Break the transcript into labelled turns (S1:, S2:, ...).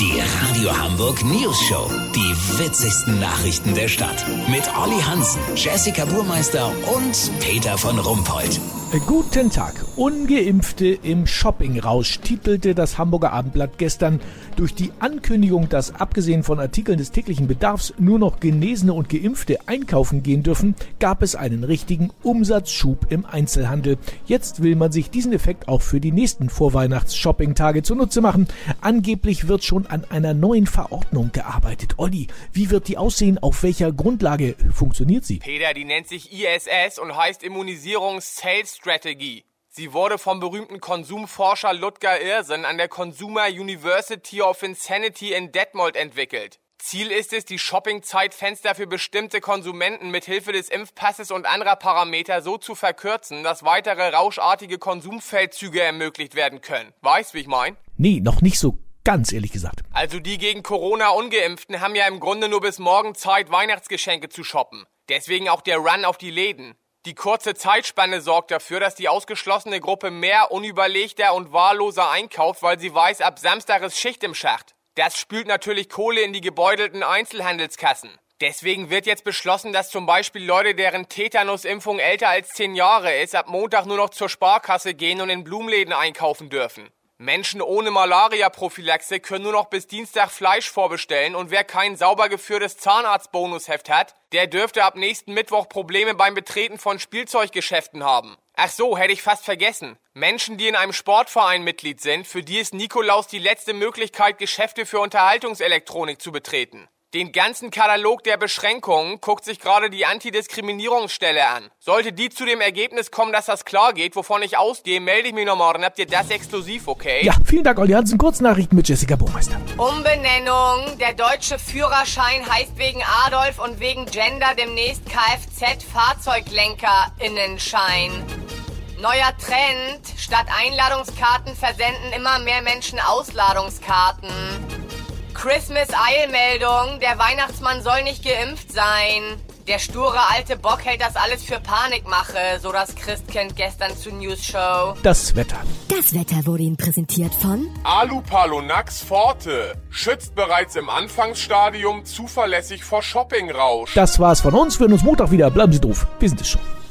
S1: Die Radio Hamburg News Show. Die witzigsten Nachrichten der Stadt. Mit Olli Hansen, Jessica Burmeister und Peter von Rumpold.
S2: Guten Tag. Ungeimpfte im Shoppingrausch titelte das Hamburger Abendblatt gestern. Durch die Ankündigung, dass abgesehen von Artikeln des täglichen Bedarfs nur noch Genesene und Geimpfte einkaufen gehen dürfen, gab es einen richtigen Umsatzschub im Einzelhandel. Jetzt will man sich diesen Effekt auch für die nächsten Vorweihnachts-Shopping-Tage zunutze machen. Angeblich wird schon an einer neuen Verordnung gearbeitet. Olli, wie wird die aussehen? Auf welcher Grundlage funktioniert sie?
S3: Peter, die nennt sich ISS und heißt Immunisierungs Sales Strategy. Sie wurde vom berühmten Konsumforscher Ludger Irsen an der Consumer University of Insanity in Detmold entwickelt. Ziel ist es, die Shopping-Zeitfenster für bestimmte Konsumenten mit Hilfe des Impfpasses und anderer Parameter so zu verkürzen, dass weitere rauschartige Konsumfeldzüge ermöglicht werden können. Weißt, wie ich mein?
S2: Nee, noch nicht so ganz ehrlich gesagt.
S3: Also die gegen Corona ungeimpften haben ja im Grunde nur bis morgen Zeit, Weihnachtsgeschenke zu shoppen. Deswegen auch der Run auf die Läden. Die kurze Zeitspanne sorgt dafür, dass die ausgeschlossene Gruppe mehr unüberlegter und wahlloser einkauft, weil sie weiß, ab Samstag ist Schicht im Schacht. Das spült natürlich Kohle in die gebeutelten Einzelhandelskassen. Deswegen wird jetzt beschlossen, dass zum Beispiel Leute, deren Tetanusimpfung älter als 10 Jahre ist, ab Montag nur noch zur Sparkasse gehen und in Blumenläden einkaufen dürfen. Menschen ohne Malaria-Prophylaxe können nur noch bis Dienstag Fleisch vorbestellen und wer kein sauber geführtes Zahnarztbonusheft hat, der dürfte ab nächsten Mittwoch Probleme beim Betreten von Spielzeuggeschäften haben. Ach so, hätte ich fast vergessen. Menschen, die in einem Sportverein Mitglied sind, für die ist Nikolaus die letzte Möglichkeit, Geschäfte für Unterhaltungselektronik zu betreten. Den ganzen Katalog der Beschränkungen guckt sich gerade die Antidiskriminierungsstelle an. Sollte die zu dem Ergebnis kommen, dass das klar geht, wovon ich ausgehe, melde ich mich noch morgen. Habt ihr das exklusiv, okay?
S2: Ja, vielen Dank, Olli Hansen. Kurznachrichten mit Jessica Burmeister.
S4: Umbenennung. Der deutsche Führerschein heißt wegen Adolf und wegen Gender demnächst Kfz-FahrzeuglenkerInnenschein. Neuer Trend. Statt Einladungskarten versenden immer mehr Menschen Ausladungskarten. Christmas-Eilmeldung. Der Weihnachtsmann soll nicht geimpft sein. Der sture alte Bock hält das alles für Panikmache, so das Christkind gestern zur News Show.
S2: Das Wetter.
S5: Das Wetter wurde Ihnen präsentiert von
S6: Alupalonax Forte. Schützt bereits im Anfangsstadium zuverlässig vor Shoppingrausch.
S2: Das war's von uns. Wir hören uns Montag wieder. Bleiben Sie doof. Wir sind es schon.